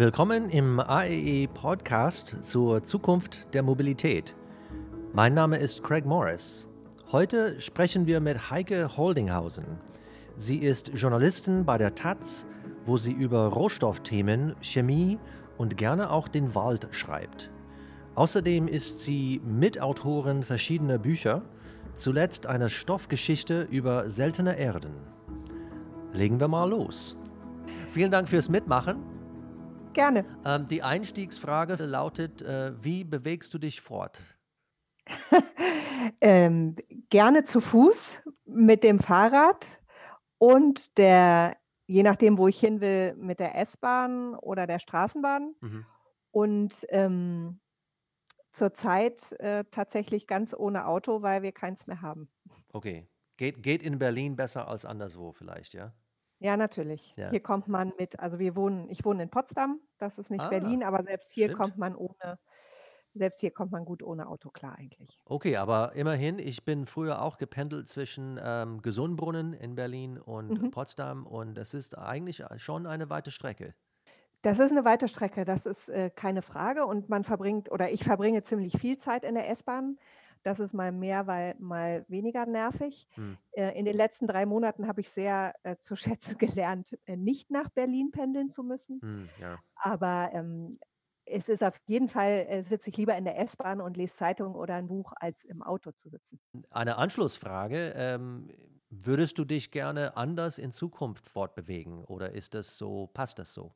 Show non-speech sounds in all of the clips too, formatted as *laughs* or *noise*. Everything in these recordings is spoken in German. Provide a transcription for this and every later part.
Willkommen im AEE Podcast zur Zukunft der Mobilität. Mein Name ist Craig Morris. Heute sprechen wir mit Heike Holdinghausen. Sie ist Journalistin bei der Taz, wo sie über Rohstoffthemen, Chemie und gerne auch den Wald schreibt. Außerdem ist sie Mitautorin verschiedener Bücher, zuletzt einer Stoffgeschichte über seltene Erden. Legen wir mal los. Vielen Dank fürs Mitmachen. Gerne. Ähm, die Einstiegsfrage lautet, äh, wie bewegst du dich fort? *laughs* ähm, gerne zu Fuß mit dem Fahrrad und der, je nachdem, wo ich hin will, mit der S-Bahn oder der Straßenbahn. Mhm. Und ähm, zurzeit äh, tatsächlich ganz ohne Auto, weil wir keins mehr haben. Okay. Geht, geht in Berlin besser als anderswo vielleicht, ja? Ja, natürlich. Ja. Hier kommt man mit, also wir wohnen, ich wohne in Potsdam, das ist nicht Ah, Berlin, aber selbst hier stimmt. kommt man ohne, selbst hier kommt man gut ohne Auto klar eigentlich. Okay, aber immerhin, ich bin früher auch gependelt zwischen ähm, Gesundbrunnen in Berlin und Mhm. Potsdam und es ist eigentlich schon eine weite Strecke. Das ist eine weite Strecke, das ist äh, keine Frage. Und man verbringt, oder ich verbringe ziemlich viel Zeit in der S-Bahn. Das ist mal mehr, weil mal weniger nervig. Hm. Äh, in den letzten drei Monaten habe ich sehr äh, zu *laughs* schätzen gelernt, äh, nicht nach Berlin pendeln zu müssen. Hm, ja. Aber ähm, es ist auf jeden Fall, äh, sitze ich lieber in der S-Bahn und lese Zeitung oder ein Buch, als im Auto zu sitzen. Eine Anschlussfrage, ähm, würdest du dich gerne anders in Zukunft fortbewegen oder ist das so, passt das so?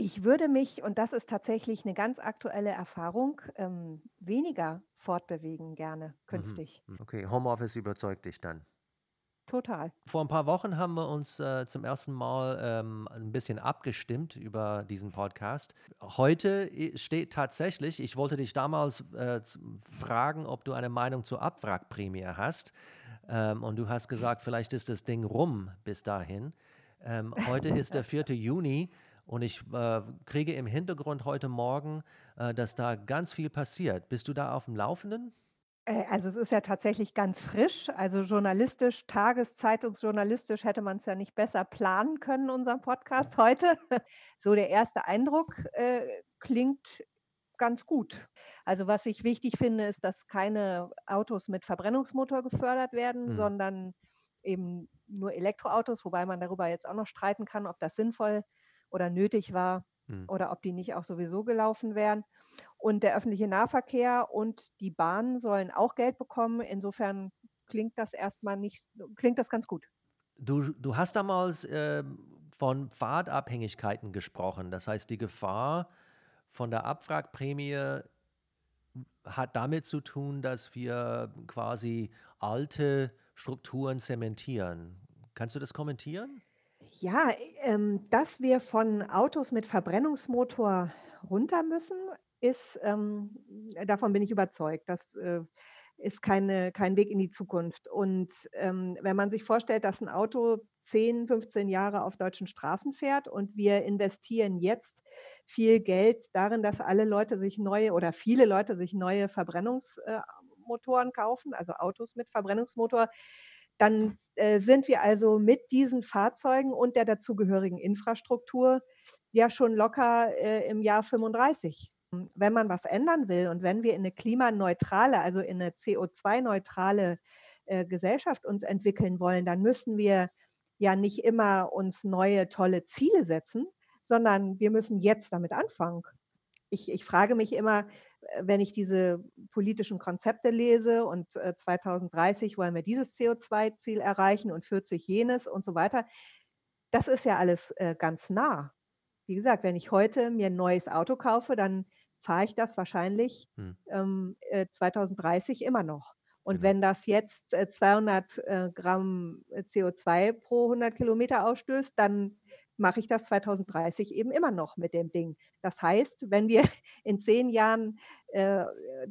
Ich würde mich, und das ist tatsächlich eine ganz aktuelle Erfahrung, ähm, weniger fortbewegen gerne Mhm. künftig. Okay, Homeoffice überzeugt dich dann. Total. Vor ein paar Wochen haben wir uns äh, zum ersten Mal ähm, ein bisschen abgestimmt über diesen Podcast. Heute i- steht tatsächlich, ich wollte dich damals äh, fragen, ob du eine Meinung zur Abwrackprämie hast. Ähm, und du hast gesagt, vielleicht ist das Ding rum bis dahin. Ähm, heute ist der 4. *laughs* Juni und ich äh, kriege im Hintergrund heute Morgen, äh, dass da ganz viel passiert. Bist du da auf dem Laufenden? Äh, Also es ist ja tatsächlich ganz frisch. Also journalistisch, tageszeitungsjournalistisch hätte man es ja nicht besser planen können, unseren Podcast heute. *laughs* So der erste Eindruck äh, klingt ganz gut. Also was ich wichtig finde, ist, dass keine Autos mit Verbrennungsmotor gefördert werden, Hm. sondern eben nur Elektroautos, wobei man darüber jetzt auch noch streiten kann, ob das sinnvoll oder nötig war Hm. oder ob die nicht auch sowieso gelaufen wären. Und der öffentliche Nahverkehr und die Bahn sollen auch Geld bekommen. Insofern klingt das erstmal nicht, klingt das ganz gut. Du, du hast damals ähm, von Fahrtabhängigkeiten gesprochen. Das heißt, die Gefahr von der Abwrackprämie hat damit zu tun, dass wir quasi alte Strukturen zementieren. Kannst du das kommentieren? Ja, ähm, dass wir von Autos mit Verbrennungsmotor runter müssen, ist, ähm, davon bin ich überzeugt. Das äh, ist keine, kein Weg in die Zukunft. Und ähm, wenn man sich vorstellt, dass ein Auto 10, 15 Jahre auf deutschen Straßen fährt und wir investieren jetzt viel Geld darin, dass alle Leute sich neue oder viele Leute sich neue Verbrennungsmotoren kaufen, also Autos mit Verbrennungsmotor, dann äh, sind wir also mit diesen Fahrzeugen und der dazugehörigen Infrastruktur ja schon locker äh, im Jahr 35. Wenn man was ändern will und wenn wir in eine klimaneutrale, also in eine CO2-neutrale äh, Gesellschaft uns entwickeln wollen, dann müssen wir ja nicht immer uns neue tolle Ziele setzen, sondern wir müssen jetzt damit anfangen. Ich, ich frage mich immer, wenn ich diese politischen Konzepte lese und äh, 2030 wollen wir dieses CO2-Ziel erreichen und 40 jenes und so weiter. Das ist ja alles äh, ganz nah. Wie gesagt, wenn ich heute mir ein neues Auto kaufe, dann fahre ich das wahrscheinlich Hm. ähm, äh, 2030 immer noch. Und Genau. wenn das jetzt äh, 200 äh, Gramm CO2 pro 100 Kilometer ausstößt, dann mache ich das 2030 eben immer noch mit dem Ding. Das heißt, wenn wir *laughs* in zehn Jahren äh,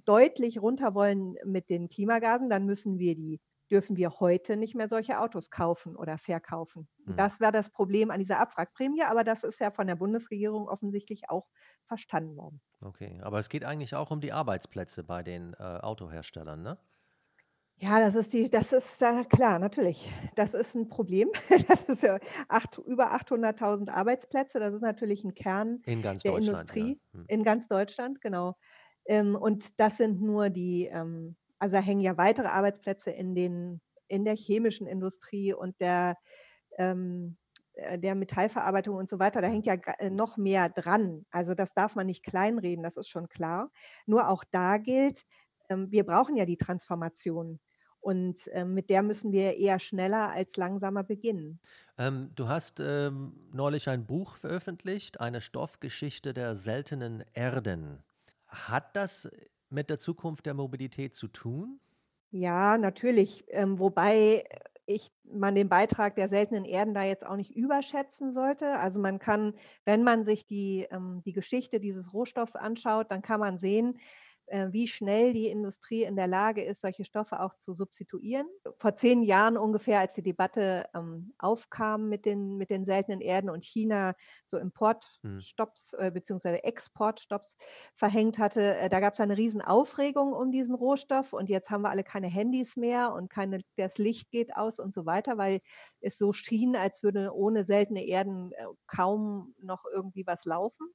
deutlich runter wollen mit den Klimagasen, dann müssen wir die, dürfen wir heute nicht mehr solche Autos kaufen oder verkaufen. Und Hm. Das wäre das Problem an dieser Abwrackprämie, aber das ist ja von der Bundesregierung offensichtlich auch verstanden worden. Okay, aber es geht eigentlich auch um die Arbeitsplätze bei den äh, Autoherstellern, ne? Ja, das ist die das ist ja klar, natürlich. Das ist 'n Problem. *laughs* Das ist ja acht über 800.000 Arbeitsplätze. Das ist natürlich 'n Kern In ganz der Deutschland, ja. Industrie Mhm. in ganz Deutschland, genau. Ähm, und das sind nur die ähm, also, da hängen ja weitere Arbeitsplätze in den in der chemischen Industrie und der ähm, äh, der Metallverarbeitung und so weiter. Da hängt ja äh, noch mehr dran. Also, das darf man nicht kleinreden, das ist schon klar. Nur auch da gilt, wir brauchen ja die Transformation und, ähm, mit der müssen wir eher schneller als langsamer beginnen. Ähm, du hast, ähm, neulich ein Buch veröffentlicht, eine Stoffgeschichte der seltenen Erden. Hat das mit der Zukunft der Mobilität zu tun? Ja, natürlich, ähm, wobei ich man den Beitrag der seltenen Erden da jetzt auch nicht überschätzen sollte. Also, man kann, wenn man sich die ähm, die Geschichte dieses Rohstoffs anschaut, dann kann man sehen, äh, wie schnell die Industrie in der Lage ist, solche Stoffe auch zu substituieren. Vor 10 Jahren ungefähr, als die Debatte, ähm, aufkam mit den mit den seltenen Erden und China so Mhm. Importstopps, äh, beziehungsweise Exportstopps verhängt hatte, äh, da gab's eine Riesenaufregung um diesen Rohstoff und jetzt haben wir alle keine Handys mehr und keine das Licht geht aus und so weiter, weil es so schien, als würde ohne seltene Erden, äh, kaum noch irgendwie was laufen.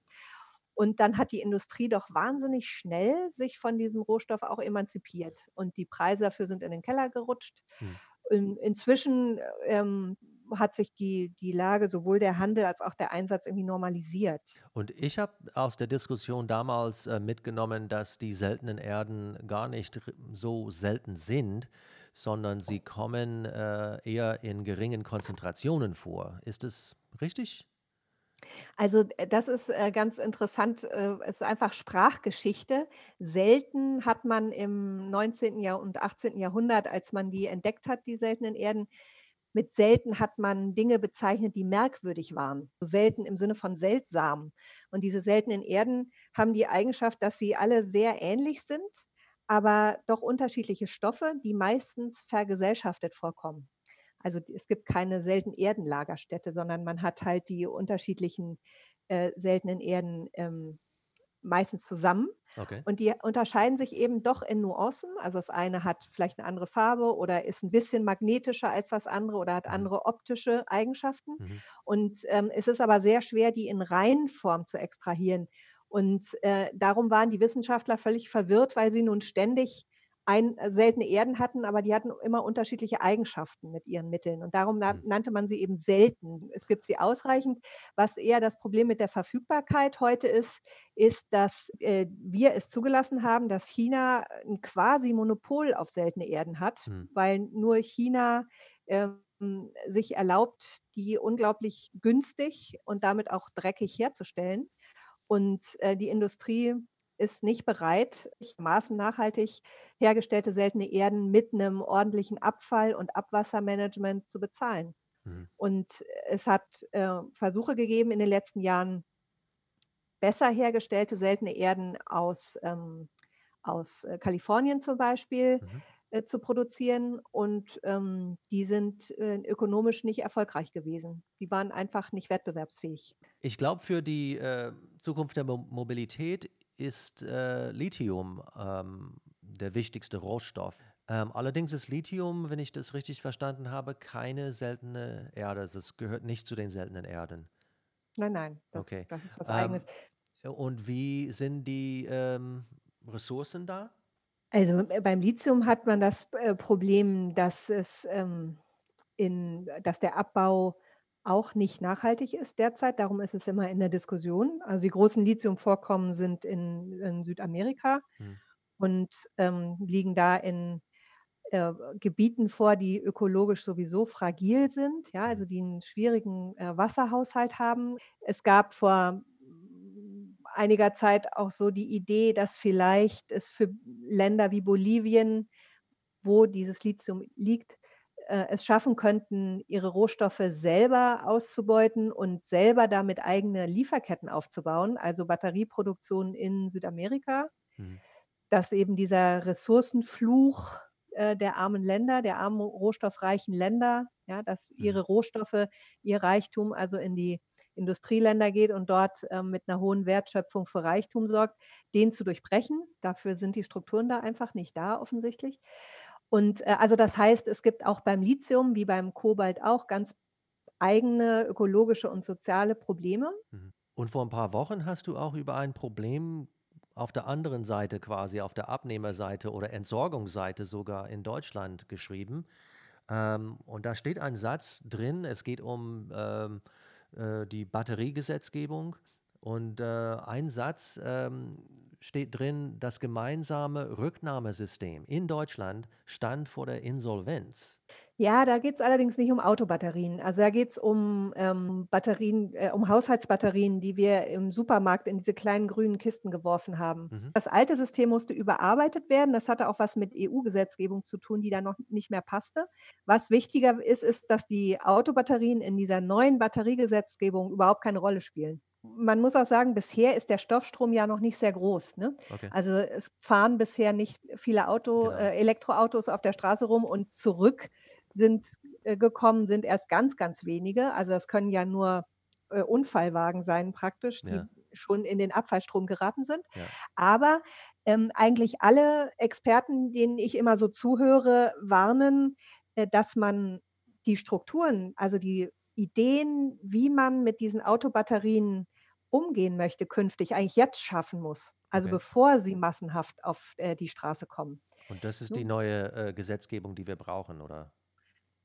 Und dann hat die Industrie doch wahnsinnig schnell sich von diesem Rohstoff auch emanzipiert und die Preise dafür sind in den Keller gerutscht. In inzwischen, ähm, hat sich die die Lage, sowohl der Handel als auch der Einsatz irgendwie normalisiert. Und ich habe aus der Diskussion damals, äh, mitgenommen, dass die seltenen Erden gar nicht so selten sind, sondern sie kommen, äh, eher in geringen Konzentrationen vor. Ist das richtig? Also, äh, das ist, äh, ganz interessant. Äh, es ist einfach Sprachgeschichte. Selten hat man im 19. Jahr und 18. Jahrhundert, als man die entdeckt hat, die seltenen Erden mit selten hat man Dinge bezeichnet, die merkwürdig waren. Selten im Sinne von seltsam. Und diese seltenen Erden haben die Eigenschaft, dass sie alle sehr ähnlich sind, aber doch unterschiedliche Stoffe, die meistens vergesellschaftet vorkommen. Also, es gibt keine Selten-Erden-Lagerstätte, sondern man hat halt die unterschiedlichen, äh, seltenen Erden, ähm, meistens zusammen Okay. und die unterscheiden sich eben doch in Nuancen. Also, das eine hat vielleicht 'ne andere Farbe oder ist 'n bisschen magnetischer als das andere oder hat Mhm. andere optische Eigenschaften. Mhm. Und, ähm, es ist aber sehr schwer, die in Reinform zu extrahieren. Und, äh, darum waren die Wissenschaftler völlig verwirrt, weil sie nun ständig ein äh, seltene Erden hatten, aber die hatten immer unterschiedliche Eigenschaften mit ihren Mitteln. Und darum Mhm. nannte man sie eben selten. Es gibt sie ausreichend. Was eher das Problem mit der Verfügbarkeit heute ist, ist, dass, äh, wir es zugelassen haben, dass China 'n Quasi-Monopol auf seltene Erden hat, Mhm. weil nur China, ähm, sich erlaubt, die unglaublich günstig und damit auch dreckig herzustellen. Und, äh, die Industrie ist nicht bereit, nachhaltig hergestellte seltene Erden mit 'nem ordentlichen Abfall und Abwassermanagement zu bezahlen. Mhm. Und es hat, äh, Versuche gegeben in den letzten Jahren besser hergestellte seltene Erden aus ähm, aus, äh, Kalifornien zum Beispiel, Mhm. äh, zu produzieren und, ähm, die sind, äh, ökonomisch nicht erfolgreich gewesen. Die waren einfach nicht wettbewerbsfähig. Ich glaube, für die, äh, Zukunft der Mo Mobilität ist, äh, Lithium, ähm, der wichtigste Rohstoff. Ähm, allerdings ist Lithium, wenn ich das richtig verstanden habe, keine seltene Erde. Also, es gehört nicht zu den seltenen Erden. Nein, nein, das Okay. das ist was Ähm, Eigenes. und wie sind die, ähm, Ressourcen da? Also, äh, beim Lithium hat man das, äh, Problem, dass es, ähm, in dass der Abbau auch nicht nachhaltig ist derzeit. Darum ist es immer in der Diskussion. Also, die großen Lithiumvorkommen sind in in Südamerika Mhm. und, ähm, liegen da in, äh, Gebieten vor, die ökologisch sowieso fragil sind, ja, Mhm. also, die 'n schwierigen, äh, Wasserhaushalt haben. Es gab vor einiger Zeit auch so die Idee, dass vielleicht es für Länder wie Bolivien, wo dieses Lithium liegt, äh, es schaffen könnten, ihre Rohstoffe selber auszubeuten und selber damit eigene Lieferketten aufzubauen, also, Batterieproduktion in Südamerika. Mhm. Dass eben dieser Ressourcenfluch, äh, der armen Länder, der armen rohstoffreichen Länder, ja, dass ihre Mhm. Rohstoffe, ihr Reichtum also in die Industrieländer geht und dort, ähm, mit 'ner hohen Wertschöpfung für Reichtum sorgt, den zu durchbrechen. Dafür sind die Strukturen da einfach nicht da offensichtlich. Und, äh, also das heißt, es gibt auch beim Lithium wie beim Kobalt auch ganz eigene ökologische und soziale Probleme. Mhm. Und vor ein paar Wochen hast du auch über ein Problem auf der anderen Seite quasi, auf der Abnehmerseite oder Entsorgungsseite sogar in Deutschland geschrieben. Ähm, und da steht ein Satz drin, es geht um ähm, äh, die Batteriegesetzgebung. Und äh, ein Satz ähm, steht drin, das gemeinsame Rücknahmesystem in Deutschland stand vor der Insolvenz. Ja, da geht's allerdings nicht um Autobatterien. Also, da geht's um, ähm, Batterien äh, um Haushaltsbatterien, die wir im Supermarkt in diese kleinen grünen Kisten geworfen haben. Mhm. Das alte System musste überarbeitet werden. Das hatte auch was mit EU-Gesetzgebung zu tun, die da noch nicht mehr passte. Was wichtiger ist, ist, dass die Autobatterien in dieser neuen Batteriegesetzgebung überhaupt keine Rolle spielen. Man muss auch sagen, bisher ist der Stoffstrom ja noch nicht sehr groß, ne? Okay, Also, es fahren bisher nicht viele Auto genau. äh, Elektroautos auf der Straße rum und zurück sind äh, gekommen sind erst ganz, ganz wenige. Also, das können ja nur, äh, Unfallwagen sein praktisch, die Ja, schon in den Abfallstrom geraten sind. ja, Aber, ähm, eigentlich alle Experten, denen ich immer so zuhöre, warnen, äh, dass man die Strukturen, also die Ideen, wie man mit diesen Autobatterien umgehen möchte künftig, eigentlich jetzt schaffen muss, also okay. bevor sie massenhaft auf, äh, die Straße kommen, Und das ist die neue äh, Gesetzgebung, die wir brauchen, oder?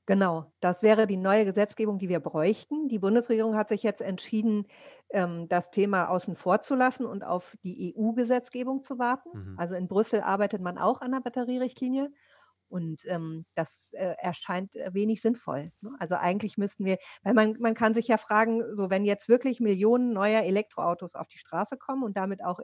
Genau, das wäre die neue Gesetzgebung, die wir bräuchten. Die Bundesregierung hat sich jetzt entschieden, ähm, das Thema außen vor zu lassen und auf die EU-Gesetzgebung zu warten. Mhm. Also in Brüssel arbeitet man auch an der Batterierichtlinie und, ähm, das, äh, erscheint, äh, wenig sinnvoll, ne? Also eigentlich müssten wir weil man man kann sich ja fragen, so wenn jetzt wirklich Millionen neuer Elektroautos auf die Straße kommen und damit auch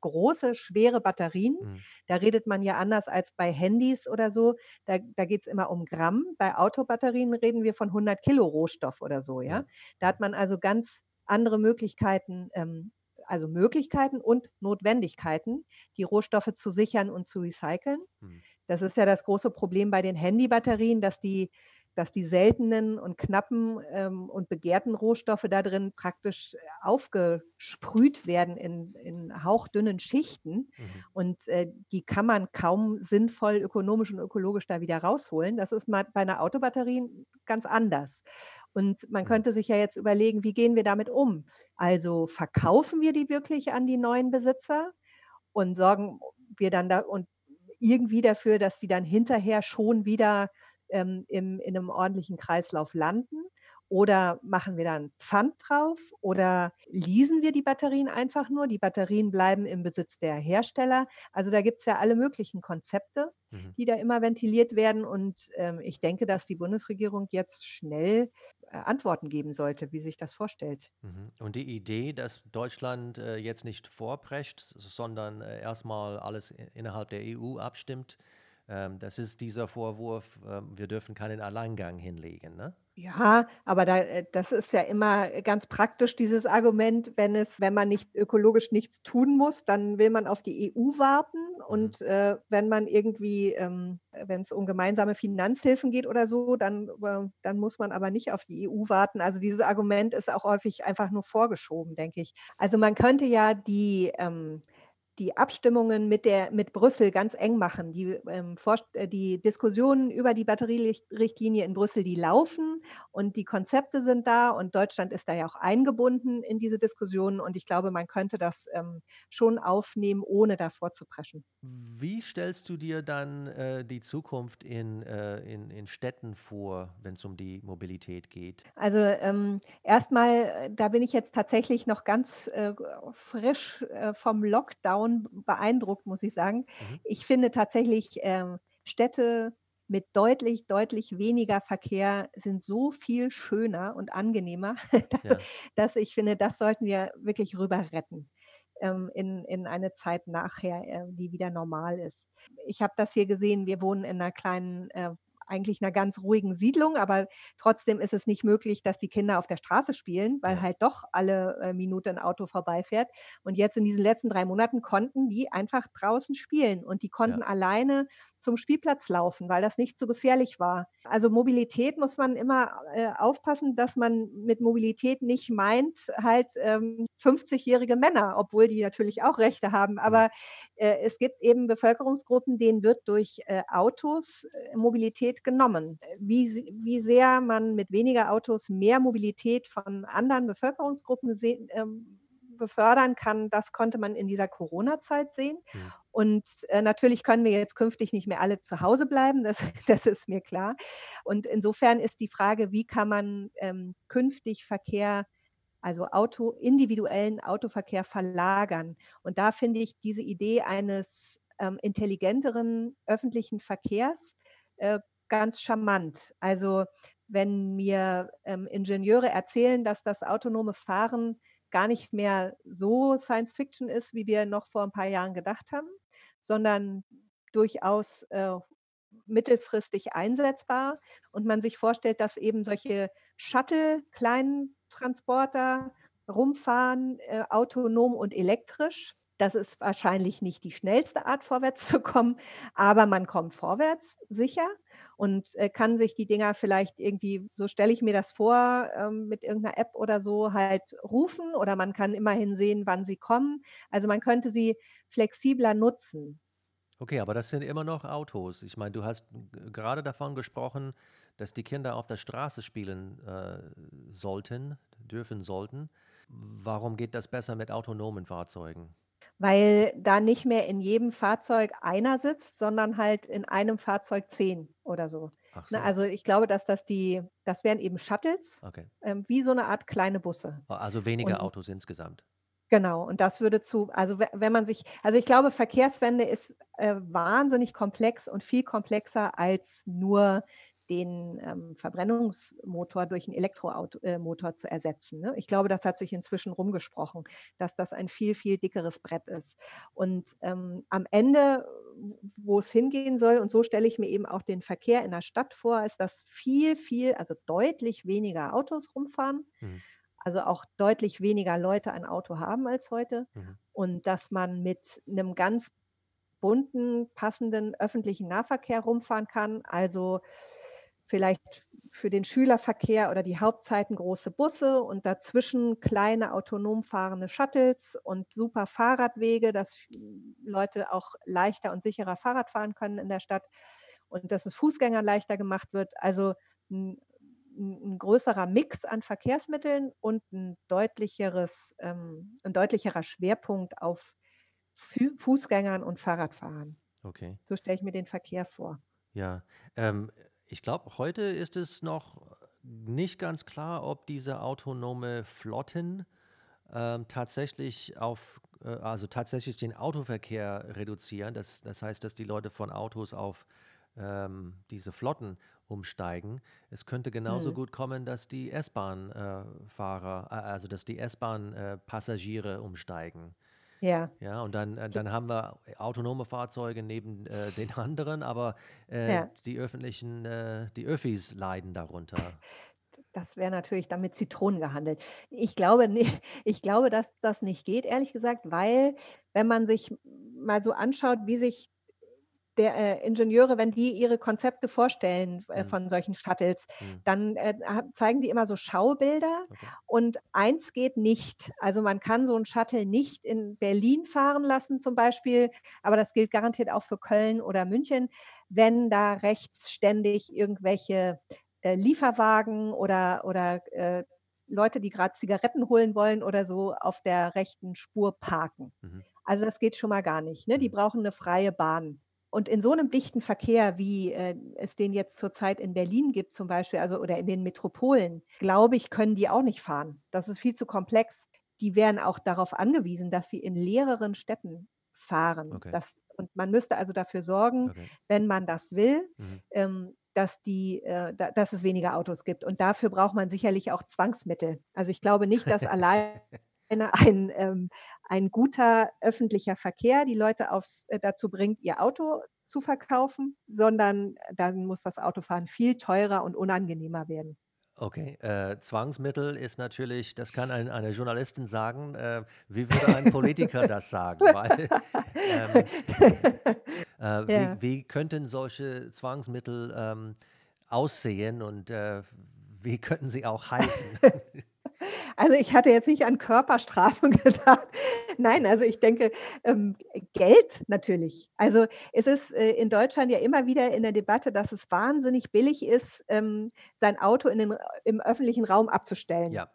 große, schwere Batterien, Mhm. da redet man ja anders als bei Handys oder so. Da da geht's immer um Gramm. Bei Autobatterien reden wir von 100 Kilo Rohstoff oder so, ja? Da hat man also ganz andere Möglichkeiten ähm, also Möglichkeiten und Notwendigkeiten, die Rohstoffe zu sichern und zu recyceln. Mhm. Das ist ja das große Problem bei den Handybatterien, dass die dass die seltenen und knappen, ähm, und begehrten Rohstoffe da drin praktisch äh, aufgesprüht werden in in hauchdünnen Schichten Mhm. und, äh, die kann man kaum sinnvoll ökonomisch und ökologisch da wieder rausholen. Das ist mal bei einer Autobatterie ganz anders. Und man Mhm. könnte sich ja jetzt überlegen, wie gehen wir damit um? Also, verkaufen wir die wirklich an die neuen Besitzer und sorgen wir dann da und irgendwie dafür, dass sie dann hinterher schon wieder, ähm, im in 'nem ordentlichen Kreislauf landen? Oder machen wir da 'n Pfand drauf? Oder leasen wir die Batterien einfach nur? Die Batterien bleiben im Besitz der Hersteller. Also, da gibt's ja alle möglichen Konzepte, Mhm. die da immer ventiliert werden und, ähm, ich denke, dass die Bundesregierung jetzt schnell, äh, Antworten geben sollte, wie sich das vorstellt. Mhm. Und die Idee, dass Deutschland äh, jetzt nicht vorprescht, sondern äh, erstmal alles innerhalb der EU abstimmt, ähm, das ist dieser Vorwurf, ähm, wir dürfen keinen Alleingang hinlegen, ne? Ja, aber da äh, das ist ja immer ganz praktisch, dieses Argument, wenn es wenn man nicht ökologisch nichts tun muss, dann will man auf die EU warten Mhm. und, äh, wenn man irgendwie ähm, wenn es um gemeinsame Finanzhilfen geht oder so, dann äh, dann muss man aber nicht auf die EU warten. Also, dieses Argument ist auch häufig einfach nur vorgeschoben, denke ich. Also, man könnte ja die ähm, die Abstimmungen mit der mit Brüssel ganz eng machen. Die, ähm, äh, die Diskussionen über die Batterierichtlinie in Brüssel, die laufen und die Konzepte sind da und Deutschland ist da ja auch eingebunden in diese Diskussionen und ich glaube, man könnte das, ähm, schon aufnehmen, ohne da vorzupreschen. Wie stellst du dir dann äh, die Zukunft in, äh, in, in Städten vor, wenn es um die Mobilität geht? Also, ähm, erst äh, da bin ich jetzt tatsächlich noch ganz, äh, frisch, äh, vom Lockdown beeindruckt, muss ich sagen. Mhm. Ich finde tatsächlich, ähm, Städte mit deutlich, deutlich weniger Verkehr sind so viel schöner und angenehmer, *laughs* Ja. dass ich finde, das sollten wir wirklich rüber retten, ähm, in in eine Zeit nachher, äh, die wieder normal ist. Ich habe das hier gesehen, wir wohnen in 'ner kleinen, äh, eigentlich einer ganz ruhigen Siedlung, aber trotzdem ist es nicht möglich, dass die Kinder auf der Straße spielen, weil Ja. halt doch alle äh, Minute ein Auto vorbeifährt. Und jetzt in diesen letzten 3 Monaten konnten die einfach draußen spielen und die Ja. konnten alleine zum Spielplatz laufen, weil das nicht so gefährlich war. Also Mobilität muss man immer äh, aufpassen, dass man mit Mobilität nicht meint, halt ähm, 50-jährige Männer, obwohl die natürlich auch Rechte haben. Aber äh, es gibt eben Bevölkerungsgruppen, denen wird durch äh, Autos äh, Mobilität genommen. Wie, wie sehr man mit weniger Autos mehr Mobilität von anderen Bevölkerungsgruppen se- ähm, befördern kann, das konnte man in dieser Corona-Zeit sehen. Mhm. Und äh, natürlich können wir jetzt künftig nicht mehr alle zu Hause bleiben, das, *laughs* das ist mir klar. Und insofern ist die Frage, wie kann man ähm, künftig Verkehr, also Auto, individuellen Autoverkehr verlagern. Und da finde ich diese Idee eines ähm, intelligenteren öffentlichen Verkehrs äh, ganz charmant. Also wenn mir ähm, Ingenieure erzählen, dass das autonome Fahren gar nicht mehr so Science Fiction ist, wie wir noch vor ein paar Jahren gedacht haben, sondern durchaus äh, mittelfristig einsetzbar und man sich vorstellt, dass eben solche Shuttle, kleinen Transporter rumfahren, äh, autonom und elektrisch. Das ist wahrscheinlich nicht die schnellste Art, vorwärts zu kommen, aber man kommt vorwärts sicher und äh, kann sich die Dinger vielleicht irgendwie, so stelle ich mir das vor, ähm, mit irgendeiner App oder so halt rufen oder man kann immerhin sehen, wann sie kommen. Also man könnte sie flexibler nutzen. Okay, aber das sind immer noch Autos. Ich meine, du hast gerade davon gesprochen, dass die Kinder auf der Straße spielen äh, sollten, dürfen sollten. Warum geht das besser mit autonomen Fahrzeugen? Weil da nicht mehr in jedem Fahrzeug einer sitzt, sondern halt in einem Fahrzeug zehn oder so. Ach Ne, so, also ich glaube, dass das die, das wären eben Shuttles, okay. ähm, wie so eine Art kleine Busse. Also weniger Und Autos insgesamt. genau, und das würde zu, also we- wenn man sich, also ich glaube, Verkehrswende ist äh, wahnsinnig komplex und viel komplexer als nur den ähm, Verbrennungsmotor durch einen Elektromotor äh, zu ersetzen. Ne? Ich glaube, das hat sich inzwischen rumgesprochen, dass das ein viel, viel dickeres Brett ist. Und ähm, am Ende, wo es hingehen soll, und so stelle ich mir eben auch den Verkehr in der Stadt vor, ist, dass viel, viel, also deutlich weniger Autos rumfahren, Mhm. also auch deutlich weniger Leute ein Auto haben als heute Mhm. und dass man mit einem ganz bunten, passenden öffentlichen Nahverkehr rumfahren kann. Also vielleicht für den Schülerverkehr oder die Hauptzeiten große Busse und dazwischen kleine autonom fahrende Shuttles und super Fahrradwege, dass Leute auch leichter und sicherer Fahrrad fahren können in der Stadt und dass es Fußgängern leichter gemacht wird. Also ein, ein größerer Mix an Verkehrsmitteln und ein deutlicheres, ähm, ein deutlicherer Schwerpunkt auf Fußgängern und Fahrradfahrern. Okay. So stelle ich mir den Verkehr vor. Ja, ähm, ich glaube, heute ist es noch nicht ganz klar, ob diese autonome Flotten ähm, tatsächlich auf, äh, also tatsächlich den Autoverkehr reduzieren. Das, das heißt, dass die Leute von Autos auf ähm, diese Flotten umsteigen. Es könnte genauso Hm. gut kommen, dass die S-Bahn-Fahrer, äh, also dass die S-Bahn-Passagiere umsteigen. Ja, Ja, und dann, äh, dann haben wir autonome Fahrzeuge neben äh, den *laughs* anderen, aber äh, ja. die öffentlichen, äh, die Öffis leiden darunter. Das wäre natürlich dann mit Zitronen gehandelt. Ich glaube, ich glaube, dass das nicht geht, ehrlich gesagt, weil wenn man sich mal so anschaut, wie sich der äh, Ingenieure, wenn die ihre Konzepte vorstellen äh, Hm, von solchen Shuttles, hm, dann äh, zeigen die immer so Schaubilder okay. und eins geht nicht. Also man kann so einen Shuttle nicht in Berlin fahren lassen zum Beispiel, aber das gilt garantiert auch für Köln oder München, wenn da rechts ständig irgendwelche äh, Lieferwagen oder, oder äh, Leute, die gerade Zigaretten holen wollen oder so, auf der rechten Spur parken. Mhm, Also das geht schon mal gar nicht. Ne? Die mhm, brauchen eine freie Bahn. Und in so einem dichten Verkehr, wie äh, es den jetzt zurzeit in Berlin gibt zum Beispiel, also oder in den Metropolen, glaube ich, können die auch nicht fahren. Das ist viel zu komplex. Die wären auch darauf angewiesen, dass sie in leereren Städten fahren. okay, Das, und man müsste also dafür sorgen, okay. wenn man das will, Mhm, ähm, dass, die, äh, da, dass es weniger Autos gibt. Und dafür braucht man sicherlich auch Zwangsmittel. Also ich glaube nicht, dass *laughs* allein ein, ähm, ein guter öffentlicher Verkehr die Leute aufs, äh, dazu bringt, ihr Auto zu verkaufen, sondern dann muss das Autofahren viel teurer und unangenehmer werden. Okay, äh, Zwangsmittel ist natürlich, das kann ein, eine Journalistin sagen. Äh, wie würde ein Politiker *laughs* das sagen? Weil, *laughs* ähm, *laughs* äh, Ja. wie, wie könnten solche Zwangsmittel ähm, aussehen und äh, wie könnten sie auch heißen? Also, ich hatte jetzt nicht an Körperstrafen *laughs* gedacht. Nein, also ich denke, ähm, Geld natürlich. Also, es ist, äh, in Deutschland ja immer wieder in der Debatte, dass es wahnsinnig billig ist, ähm, sein Auto in den im öffentlichen Raum abzustellen. Ja,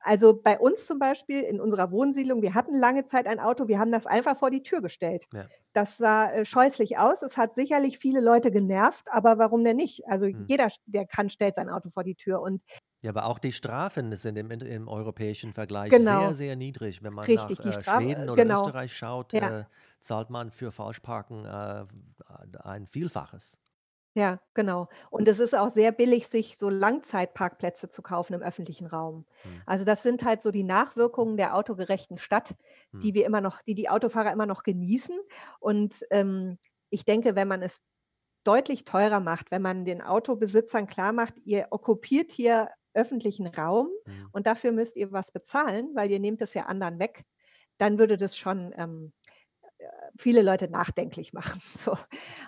Also, bei uns zum Beispiel in unserer Wohnsiedlung, wir hatten lange Zeit ein Auto, wir haben das einfach vor die Tür gestellt. ja. Das sah, äh, scheußlich aus. Es hat sicherlich viele Leute genervt, aber warum denn nicht? Also, Hm. jeder, der kann, stellt sein Auto vor die Tür und Ja, aber auch die Strafen sind im, im europäischen Vergleich sehr, genau, sehr niedrig. Wenn man nach richtig, die äh, Strafe Schweden äh, oder genau, Österreich schaut, ja. äh, zahlt man für Falschparken äh, ein Vielfaches. Ja, genau. Und es ist auch sehr billig, sich so Langzeitparkplätze zu kaufen im öffentlichen Raum. Hm. Also, das sind halt so die Nachwirkungen der autogerechten Stadt, Hm. die wir immer noch die die Autofahrer immer noch genießen. Und, ähm, ich denke, wenn man es deutlich teurer macht, wenn man den Autobesitzern klarmacht: „Ihr okkupiert hier öffentlichen Raum Hm. und dafür müsst ihr was bezahlen, weil ihr nehmt es ja anderen weg“, dann würde das schon, ähm, viele Leute nachdenklich machen, *laughs* so.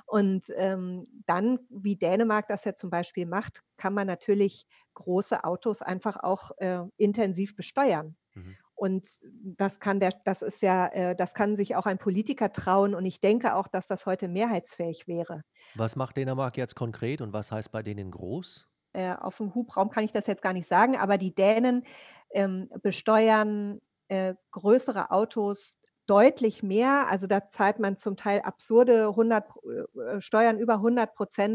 Und, ähm, dann, wie Dänemark das ja zum Beispiel macht, kann man natürlich große Autos einfach auch, äh, intensiv besteuern. Mhm. Und das kann der das ist ja äh, das kann sich auch ein Politiker trauen und ich denke auch, dass das heute mehrheitsfähig wäre. Was macht Dänemark jetzt konkret und was heißt bei denen groß? Äh, auf'm Hubraum kann ich das jetzt gar nicht sagen, aber die Dänen, ähm, besteuern, äh, größere Autos deutlich mehr. Also, da zahlt man zum Teil absurde 100 äh, äh, Steuern über 100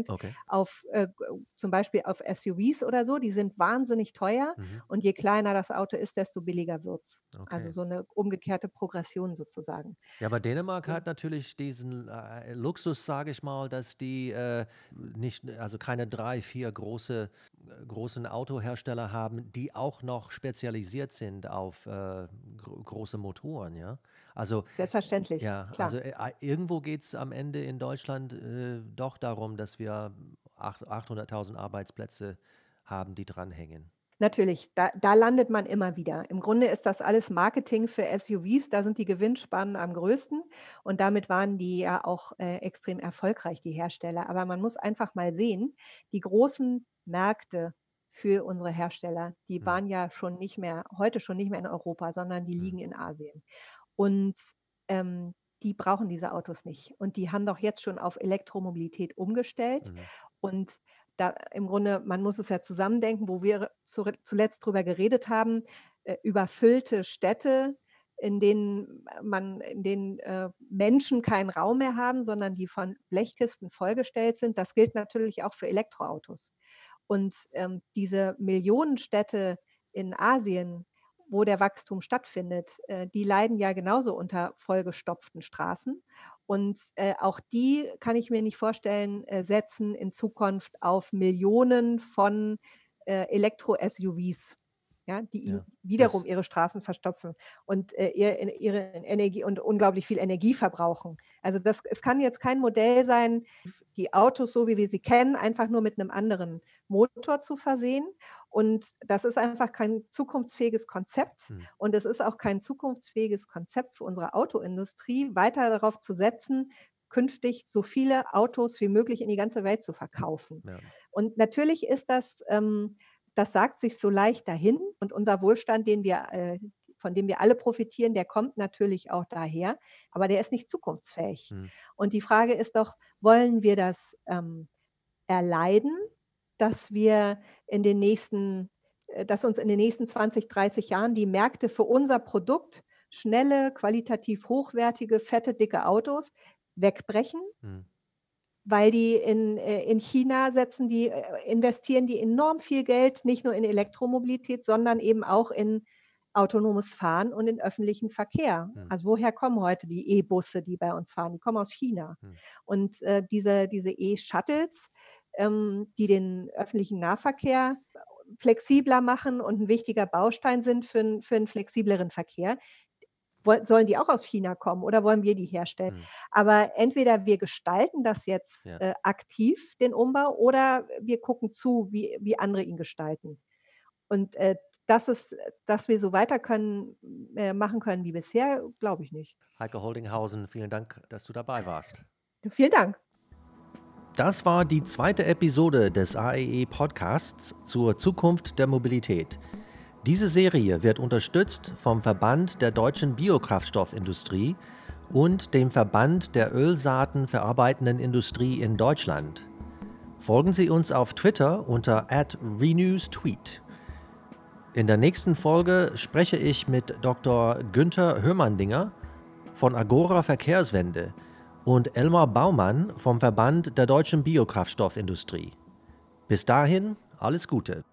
Okay. auf, äh, zum Beispiel auf SUVs oder so. Die sind wahnsinnig teuer Mhm. und je kleiner das Auto ist, desto billiger wird's. Also, Okay. so 'ne umgekehrte Progression sozusagen. Ja, aber Dänemark Ja. hat natürlich diesen äh, Luxus, sage ich mal, dass die äh, nicht, also keine drei, vier große, großen Autohersteller haben, die auch noch spezialisiert sind auf äh, gro große Motoren, ja. Also Selbstverständlich, ja, klar. also äh, irgendwo geht es am Ende in Deutschland äh, doch darum, dass wir acht- 800.000 Arbeitsplätze haben, die dranhängen. Natürlich, da da landet man immer wieder. Im Grunde ist das alles Marketing für SUVs, da sind die Gewinnspannen am größten und damit waren die ja auch, äh, extrem erfolgreich, die Hersteller. Aber man muss einfach mal sehen, die großen Märkte für unsere Hersteller, die waren ja schon nicht mehr heute schon nicht mehr in Europa, sondern die liegen in Asien. Und, ähm, die brauchen diese Autos nicht. Und die haben doch jetzt schon auf Elektromobilität umgestellt. hm, Und da im Grunde man muss es ja zusammendenken, wo wir zure zuletzt drüber geredet haben, äh, überfüllte Städte, in denen man in denen, äh, Menschen keinen Raum mehr haben, sondern die von Blechkisten vollgestellt sind. Das gilt natürlich auch für Elektroautos. Und, ähm, diese Millionenstädte in Asien, wo der Wachstum stattfindet, äh, die leiden ja genauso unter vollgestopften Straßen. Und, äh, auch die, kann ich mir nicht vorstellen, äh, setzen in Zukunft auf Millionen von, äh, Elektro-SUVs, ja, die ja, wiederum ihre Straßen verstopfen und, äh, ihr ihre Energie und unglaublich viel Energie verbrauchen. Also, das es kann jetzt kein Modell sein, die Autos, so wie wir sie kennen, einfach nur mit einem anderen Motor zu versehen. Und das ist einfach kein zukunftsfähiges Konzept. hm, Und es ist auch kein zukunftsfähiges Konzept für unsere Autoindustrie, weiter darauf zu setzen, künftig so viele Autos wie möglich in die ganze Welt zu verkaufen. ja. Und natürlich ist das ähm, das sagt sich so leicht dahin und unser Wohlstand, den wir äh, von dem wir alle profitieren, der kommt natürlich auch daher, aber der ist nicht zukunftsfähig. Hm. Und die Frage ist doch, wollen wir das, ähm, erleiden, dass wir in den nächsten äh, dass uns in den nächsten 20, 30 Jahren die Märkte für unser Produkt, schnelle, qualitativ hochwertige, fette, dicke Autos wegbrechen? Hm. Weil die in äh, in China setzen die äh, investieren die enorm viel Geld, nicht nur in Elektromobilität, sondern eben auch in autonomes Fahren und in öffentlichen Verkehr. Hm. Also, woher kommen heute die E-Busse, die bei uns fahren? Die kommen aus China. Hm. Und, äh, diese diese E-Shuttles, ähm, die den öffentlichen Nahverkehr flexibler machen und 'n wichtiger Baustein sind für für 'n flexibleren Verkehr, sollen die auch aus China kommen oder wollen wir die herstellen? Mhm. Aber entweder wir gestalten das jetzt ja. äh, aktiv, den Umbau, oder wir gucken zu, wie, wie andere ihn gestalten. Und äh, dass, es, dass wir so weiter können, äh, machen können wie bisher, glaube ich nicht. Heike Holdinghausen, vielen Dank, dass du dabei warst. Vielen Dank. Das war die zweite Episode des AEE Podcasts zur Zukunft der Mobilität. Diese Serie wird unterstützt vom Verband der deutschen Biokraftstoffindustrie und dem Verband der Ölsaaten verarbeitenden Industrie in Deutschland. Folgen Sie uns auf Twitter unter @renewstweet. In der nächsten Folge spreche ich mit Dr. Günther Hömandinger von Agora Verkehrswende und Elmar Baumann vom Verband der deutschen Biokraftstoffindustrie. Bis dahin, alles Gute.